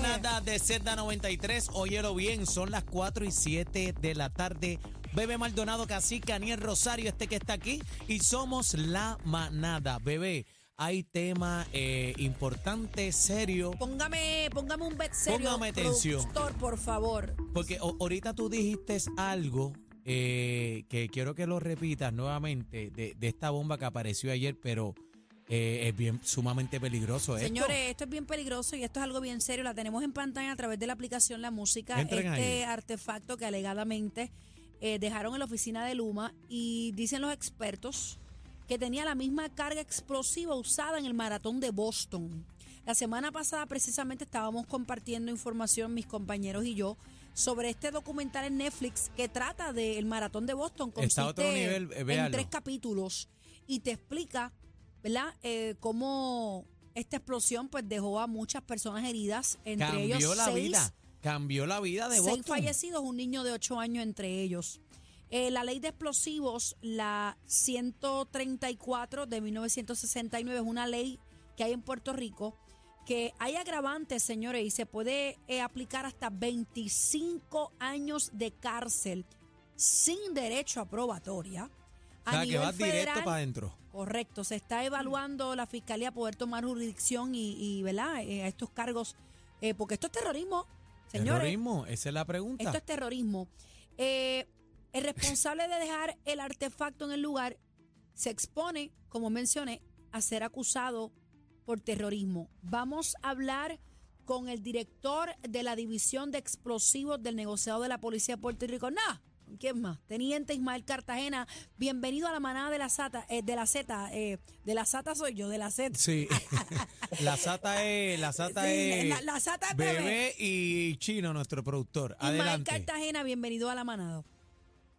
manada de Z93. Óyelo bien, son las 4 y 7 de la tarde. Bebé Maldonado, Cacique, Aniel Rosario, este que está aquí. Y somos la manada. Bebé, hay tema eh, importante, serio. Póngame, póngame un bet serio. Póngame atención. productor, por favor. Porque o- ahorita tú dijiste algo eh, que quiero que lo repitas nuevamente de, de esta bomba que apareció ayer, pero eh, es bien sumamente peligroso esto. Señores, esto es bien peligroso y esto es algo bien serio. La tenemos en pantalla a través de la aplicación La Música. Entren este ahí. artefacto que alegadamente eh, dejaron en la oficina de Luma y dicen los expertos que tenía la misma carga explosiva usada en el maratón de Boston. La semana pasada precisamente estábamos compartiendo información mis compañeros y yo sobre este documental en Netflix que trata del maratón de Boston. Está a otro Consiste nivel, eh, en tres capítulos y te explica, ¿verdad? Eh, cómo esta explosión pues dejó a muchas personas heridas, entre Cambió ellos la seis, vida. Cambió la vida de seis Boston. fallecidos, un niño de 8 años entre ellos. Eh, la ley de explosivos, la 134 de 1969, es una ley que hay en Puerto Rico que hay agravantes, señores, y se puede eh, aplicar hasta 25 años de cárcel sin derecho a probatoria. O sea, a que vas directo para adentro. Correcto, se está evaluando la fiscalía poder tomar jurisdicción y, y ¿verdad? Eh, a estos cargos, eh, porque esto es terrorismo, señores. Terrorismo, esa es la pregunta. Esto es terrorismo. Eh, el responsable de dejar el artefacto en el lugar se expone, como mencioné, a ser acusado por terrorismo. Vamos a hablar con el director de la División de Explosivos del negociado de la Policía de Puerto Rico. Nah, ¿quién más? Teniente Ismael Cartagena, bienvenido a la manada de la Zata, eh, de la Z, eh, de la Zata soy yo, de la Z. Sí. la SATA es, la SATA Sí, es la- la SATA es bebé. bebé y Chino, nuestro productor. Ismael Adelante. Cartagena, bienvenido a la manada.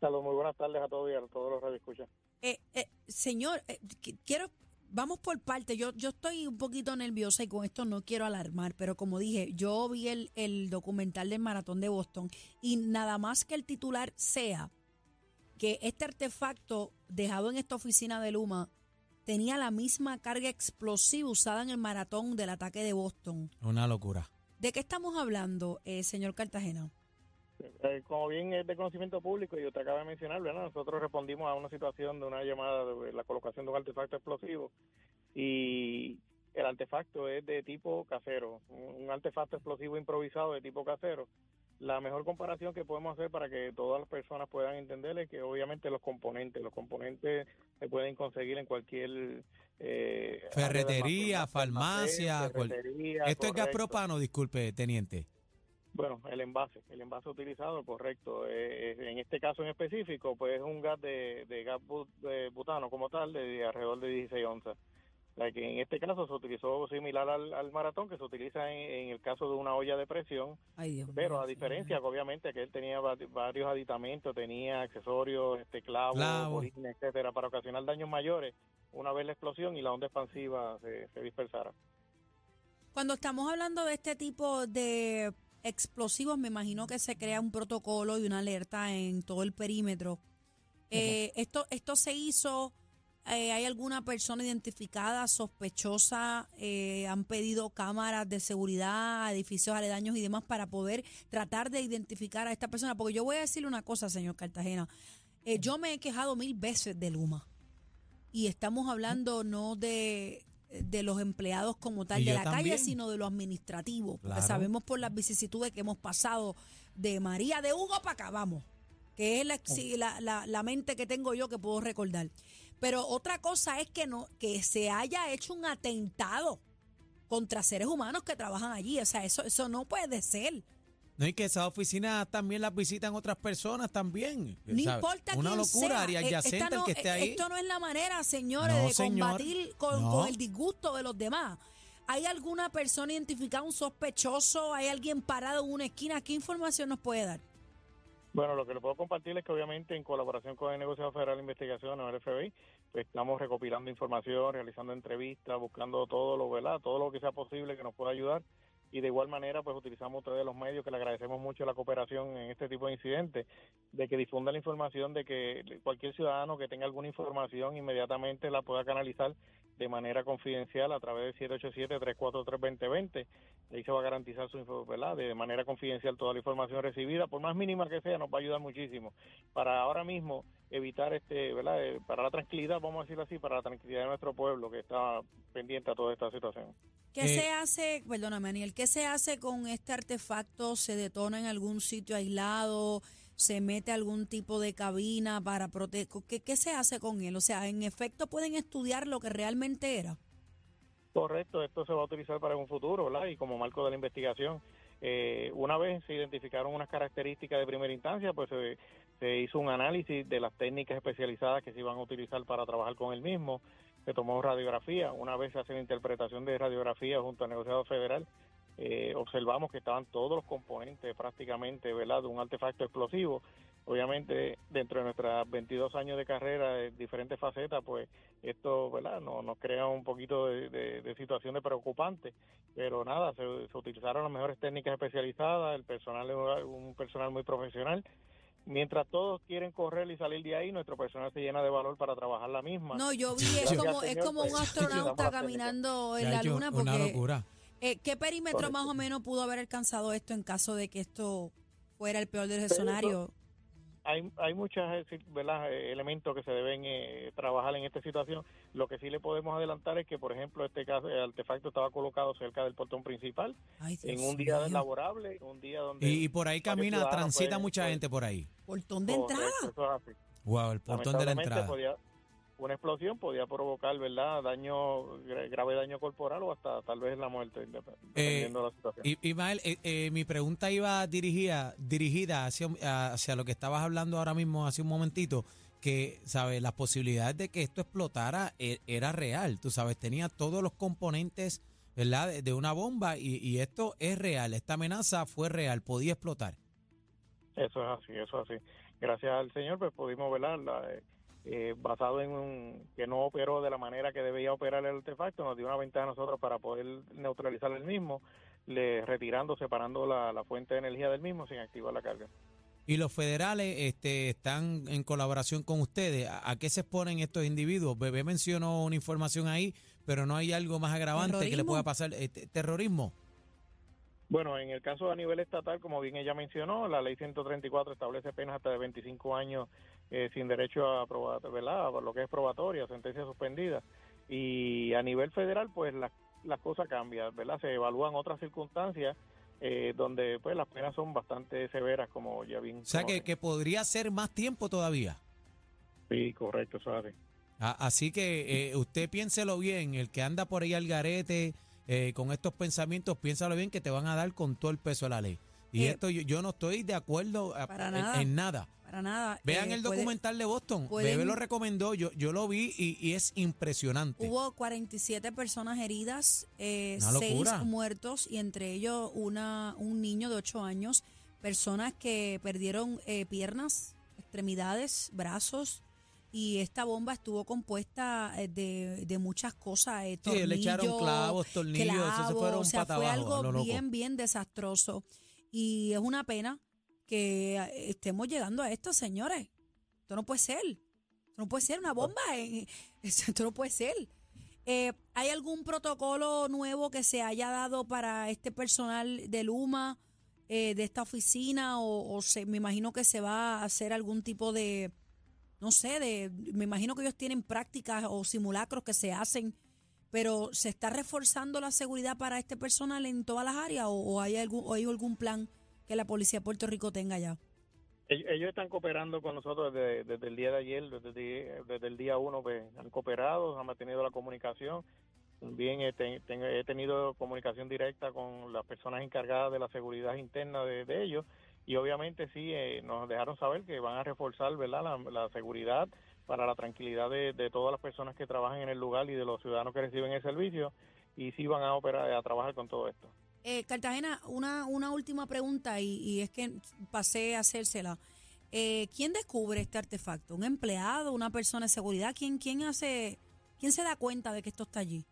Saludos, muy buenas tardes a todos y a todos los radioescuchas. Eh, eh, señor, eh, qu- quiero, vamos por parte. Yo, yo estoy un poquito nerviosa y con esto no quiero alarmar, pero como dije, yo vi el, el documental del maratón de Boston y nada más que el titular sea que este artefacto dejado en esta oficina de Luma tenía la misma carga explosiva usada en el maratón del ataque de Boston. Una locura. ¿De qué estamos hablando, eh, señor Cartagena? Eh, como bien es de conocimiento público y usted acaba de mencionar, ¿verdad? nosotros respondimos a una situación de una llamada de la colocación de un artefacto explosivo y el artefacto es de tipo casero, un un artefacto explosivo improvisado de tipo casero. La mejor comparación que podemos hacer para que todas las personas puedan entender es que obviamente los componentes, los componentes se pueden conseguir en cualquier eh, Ferretería, farmacia, ferretería, Esto es gas propano, disculpe, teniente. Bueno, el envase, el envase utilizado, correcto. Eh, eh, en este caso en específico, pues es un gas de, de gas de butano como tal, de, alrededor de 16 onzas. La que en este caso se utilizó similar al, al maratón, que se utiliza en, en el caso de una olla de presión, Ay, Dios pero a diferencia que obviamente que él tenía va- varios aditamentos, tenía accesorios, este clavos, Clavo. etcétera, para ocasionar daños mayores una vez la explosión y la onda expansiva se, se dispersara. Cuando estamos hablando de este tipo de explosivos, me imagino que se crea un protocolo y una alerta en todo el perímetro. Eh, esto, esto se hizo, eh, ¿hay alguna persona identificada, sospechosa? Eh, ¿Han pedido cámaras de seguridad, edificios aledaños y demás para poder tratar de identificar a esta persona? Porque yo voy a decirle una cosa, señor Cartagena. Yo me he quejado mil veces de Luma. Y estamos hablando no de, de los empleados como tal Y de la calle, sino de lo administrativo. Porque Claro. sabemos por las vicisitudes que hemos pasado de María de Hugo para acá, vamos. Que es la, sí, la, la- la mente que tengo yo que puedo recordar. Pero otra cosa es que no que se haya hecho un atentado contra seres humanos que trabajan allí. O sea, eso, eso no puede ser. No, y que esas oficinas también las visitan otras personas también. No importa Una quién locura, sea. Eh, el que esté eh, ahí. Esto no es la manera, señores, No, de señor. combatir con, No. con el disgusto de los demás. ¿Hay alguna persona identificada, un sospechoso? ¿Hay alguien parado en una esquina? ¿Qué información nos puede dar? Bueno, lo que le puedo compartir es que obviamente en colaboración con el Negociado Federal de Investigación, el FBI, pues estamos recopilando información, realizando entrevistas, buscando todo lo, ¿verdad? Todo lo que sea posible que nos pueda ayudar y de igual manera pues utilizamos ustedes los medios que le agradecemos mucho la cooperación en este tipo de incidentes, de que difundan la información de que cualquier ciudadano que tenga alguna información inmediatamente la pueda canalizar de manera confidencial a través del 787-343-2020. ahí se va a garantizar su info, ¿verdad? de manera confidencial toda la información recibida, por más mínima que sea, nos va a ayudar muchísimo para ahora mismo evitar este, ¿verdad? Eh, para la tranquilidad, vamos a decirlo así, para la tranquilidad de nuestro pueblo que está pendiente a toda esta situación. ¿Qué Eh, se hace, perdóname, Daniel, qué se hace con este artefacto? ¿Se detona en algún sitio aislado? ¿Se mete algún tipo de cabina para proteger? ¿Qué, ¿Qué se hace con él? O sea, ¿en efecto pueden estudiar lo que realmente era? Correcto, esto se va a utilizar para un futuro, ¿verdad? Y como marco de la investigación, eh, una vez se identificaron unas características de primera instancia, pues se, hizo un análisis de las técnicas especializadas que se iban a utilizar para trabajar con el mismo. Se tomó radiografía, una vez se hace la interpretación de radiografía junto al negociado federal, eh, observamos que estaban todos los componentes prácticamente, ¿verdad?, de un artefacto explosivo. Obviamente, dentro de nuestros 22 años de carrera, de diferentes facetas, pues esto, ¿verdad?, no, nos crea un poquito de, de, de situación de preocupante. Pero nada, se, se utilizaron las mejores técnicas especializadas, el personal es un personal muy profesional. Mientras todos quieren correr y salir de ahí, nuestro personal se llena de valor para trabajar la misma. No, yo vi, es como, es como un pues, astronauta caminando en Ya la luna una porque locura. Eh, ¿qué perímetro Correcto. más o menos pudo haber alcanzado esto en caso de que esto fuera el peor de los Pero- escenarios? hay, hay muchos eh, ¿verdad? eh, elementos que se deben eh, trabajar en esta situación. Lo que sí le podemos adelantar es que, por ejemplo, este caso, el artefacto estaba colocado cerca del portón principal Ay, en Dios un día mío. laborable, un día donde... Y, y por ahí camina, transita pueden- mucha pueden- gente por ahí. Portón de Correcto, entrada. eso es así. Wow, el portón de la entrada. podía- una explosión podía provocar, ¿verdad?, daño, gra- grave daño corporal o hasta tal vez la muerte, dep- dependiendo de la situación. I- Ismael, eh, eh, mi pregunta iba dirigida, dirigida hacia, hacia lo que estabas hablando ahora mismo, hace un momentito, que, ¿sabes? Las posibilidades de que esto explotara e- era real, tú sabes, tenía todos los componentes, ¿verdad?, de, de una bomba y, y esto es real, esta amenaza fue real, podía explotar. Eso es así, eso es así. Gracias al Señor, pues pudimos verla, la, eh, basado en un, que no operó de la manera que debía operar el artefacto, nos dio una ventaja a nosotros para poder neutralizar el mismo, le, retirando, separando la, la fuente de energía del mismo sin activar la carga. Y los federales este, están en colaboración con ustedes. ¿A, a qué se exponen estos individuos? Bebé mencionó una información ahí, pero no hay algo más agravante que le pueda pasar. Este, ¿Terrorismo? Bueno, en el caso a nivel estatal, como bien ella mencionó, la ley 134 establece penas hasta de 25 años eh, sin derecho a probar, ¿verdad? Lo que es probatoria, sentencia suspendida. Y a nivel federal, pues las las cosas cambian, ¿verdad? Se evalúan otras circunstancias eh, donde pues las penas son bastante severas, como ya bien. O sea, que, que podría ser más tiempo todavía. Sí, correcto, así. A- Así que eh, usted piénselo bien, el que anda por ahí al garete eh, con estos pensamientos, piénsalo bien que te van a dar con todo el peso de la ley. Y Eh, esto yo, yo no estoy de acuerdo a- para en, nada. en nada. Para nada. Vean eh, el puede- documental de Boston. pueden- Bebé lo recomendó, yo, yo lo vi y, y es impresionante. Hubo 47 personas heridas, eh, Una seis locura. muertos y entre ellos una, un niño de 8 años, personas que perdieron eh, piernas, extremidades, brazos y esta bomba estuvo compuesta eh, de, de muchas cosas, eh, Sí, le echaron tornillos, clavos, tornillos, eso se clavos, fueron o sea, fue algo bien, bien desastroso y es una pena que eh, estemos llegando a esto, señores. Esto no puede ser. Esto no puede ser una bomba. eh, Esto no puede ser. Eh, ¿Hay algún protocolo nuevo que se haya dado para este personal de Luma, eh, de esta oficina? O, o se, me imagino que se va a hacer algún tipo de, no sé, de, me imagino que ellos tienen prácticas o simulacros que se hacen, pero ¿se está reforzando la seguridad para este personal en todas las áreas o, hay, algún, hay algún plan que la Policía de Puerto Rico tenga ya? Ellos, están cooperando con nosotros desde, desde el día de ayer, desde, desde el día uno, pues, han cooperado, han mantenido la comunicación. También he, ten- he tenido comunicación directa con las personas encargadas de la seguridad interna de, de ellos y obviamente sí eh, nos dejaron saber que van a reforzar verdad la seguridad para la tranquilidad de, de todas las personas que trabajan en el lugar y de los ciudadanos que reciben el servicio y sí van a operar a trabajar con todo esto. Eh, Cartagena, una, una última pregunta y, y es que pasé a hacérsela. Eh, ¿Quién descubre este artefacto? ¿Un empleado? ¿Una persona de seguridad? ¿Quién, quién hace, quién se da cuenta de que esto está allí?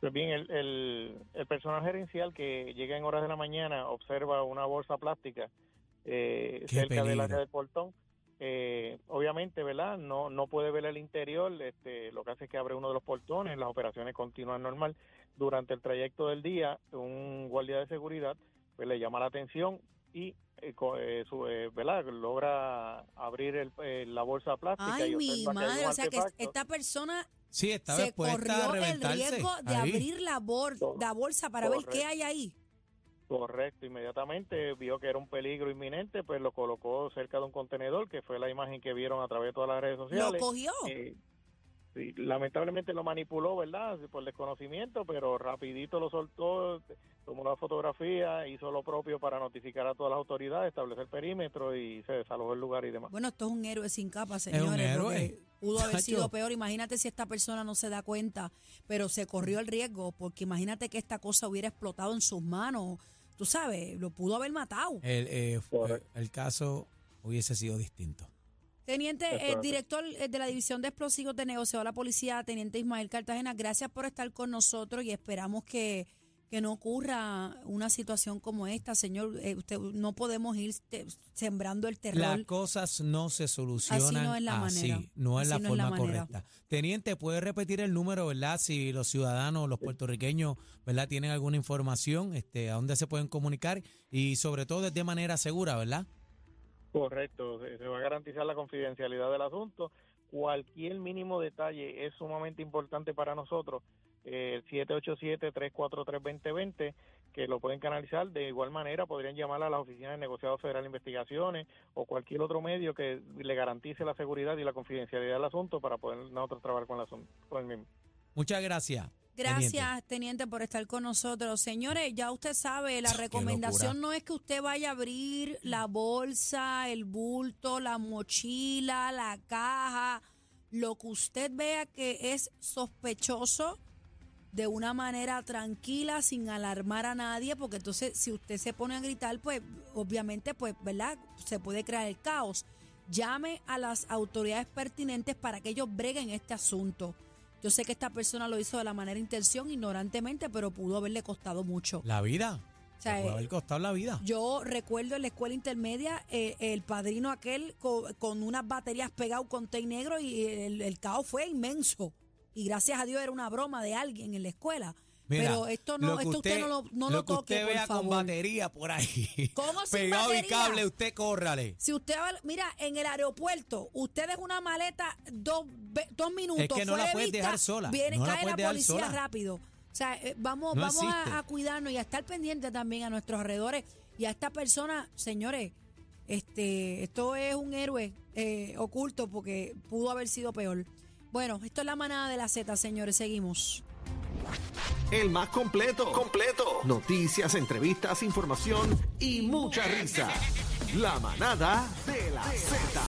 Pues bien, el, el, el personal gerencial que llega en horas de la mañana observa una bolsa plástica eh, cerca del área del portón. Eh, obviamente, ¿verdad? No, no puede ver el interior, este, lo que hace es que abre uno de los portones, las operaciones continúan normal. Durante el trayecto del día, un guardia de seguridad pues, le llama la atención y eh, eh, su, eh, ¿verdad? logra abrir el, eh, la bolsa plástica Ay, y mi madre, o sea que esta persona Sí, estaba se corrió el riesgo de ahí. abrir la, bor- la bolsa para ver qué hay ahí. Correcto, inmediatamente vio que era un peligro inminente, pues lo colocó cerca de un contenedor, que fue la imagen que vieron a través de todas las redes Lo sociales. cogió. Eh, sí, lamentablemente lo manipuló, ¿verdad? Por desconocimiento, pero rapidito lo soltó, tomó la fotografía, hizo lo propio para notificar a todas las autoridades, establecer perímetro y se desalojó el lugar y demás. Bueno, esto es un héroe sin capa, un señores. héroe. Pudo haber Chacho. sido peor. Imagínate si esta persona no se da cuenta, pero se corrió el riesgo, porque imagínate que esta cosa hubiera explotado en sus manos. Tú sabes, lo pudo haber matado. El, eh, fue- Correcto. el caso hubiese sido distinto. Teniente, el director eh, de la División de Explosivos de Negocio de la Policía, Teniente Ismael Cartagena, gracias por estar con nosotros y esperamos que, que no ocurra una situación como esta, señor. Eh, usted, no podemos ir te- sembrando el terror. Las cosas no se solucionan Así no es la así, manera. no es Así la no es la forma manera. correcta. Teniente, ¿puede repetir el número, verdad? Si los ciudadanos, los puertorriqueños, ¿verdad? Tienen alguna información, este, a dónde se pueden comunicar y sobre todo de manera segura, ¿verdad? Correcto, se va a garantizar la confidencialidad del asunto. Cualquier mínimo detalle es sumamente importante para nosotros. Eh, El 787-343-2020, que lo pueden canalizar. De igual manera, podrían llamar a la Oficina de Negociado Federal de Investigaciones o cualquier otro medio que le garantice la seguridad y la confidencialidad del asunto para poder nosotros trabajar con, el asunto, con el mismo. Muchas gracias. Gracias, Teniente. teniente. por estar con nosotros. Señores, ya usted sabe, la recomendación no es que usted vaya a abrir la bolsa, el bulto, la mochila, la caja, lo que usted vea que es sospechoso de una manera tranquila, sin alarmar a nadie, porque entonces si usted se pone a gritar, pues obviamente, pues, ¿verdad? Se puede crear el caos. Llame a las autoridades pertinentes para que ellos breguen este asunto. Yo sé que esta persona lo hizo de la manera intención, ignorantemente, pero pudo haberle costado mucho. La vida. O sea, Se puede eh, haber costado la vida. Yo recuerdo en la escuela intermedia eh, el padrino aquel co- con, unas baterías pegadas con té negro y el, el caos fue inmenso. Y gracias a Dios era una broma de alguien en la escuela. Mira, Pero esto no, esto usted, no lo, no lo lo que toque, usted por vea con favor. batería por ahí. ¿Cómo sin Pegado y cable, usted córrale. Si usted va, mira, en el aeropuerto, usted deja una maleta dos, dos minutos. Es que no la de puedes vista, dejar sola, Viene, no cae la policía sola. rápido. O sea, eh, vamos, No vamos a cuidarnos y a estar pendientes también a nuestros alrededores. Y a esta persona, señores, este, esto es un héroe eh, oculto porque pudo haber sido peor. Bueno, esto es la manada de la Z, señores. Seguimos. El más completo. Completo. Noticias, entrevistas, información y mucha risa. La manada de la Z.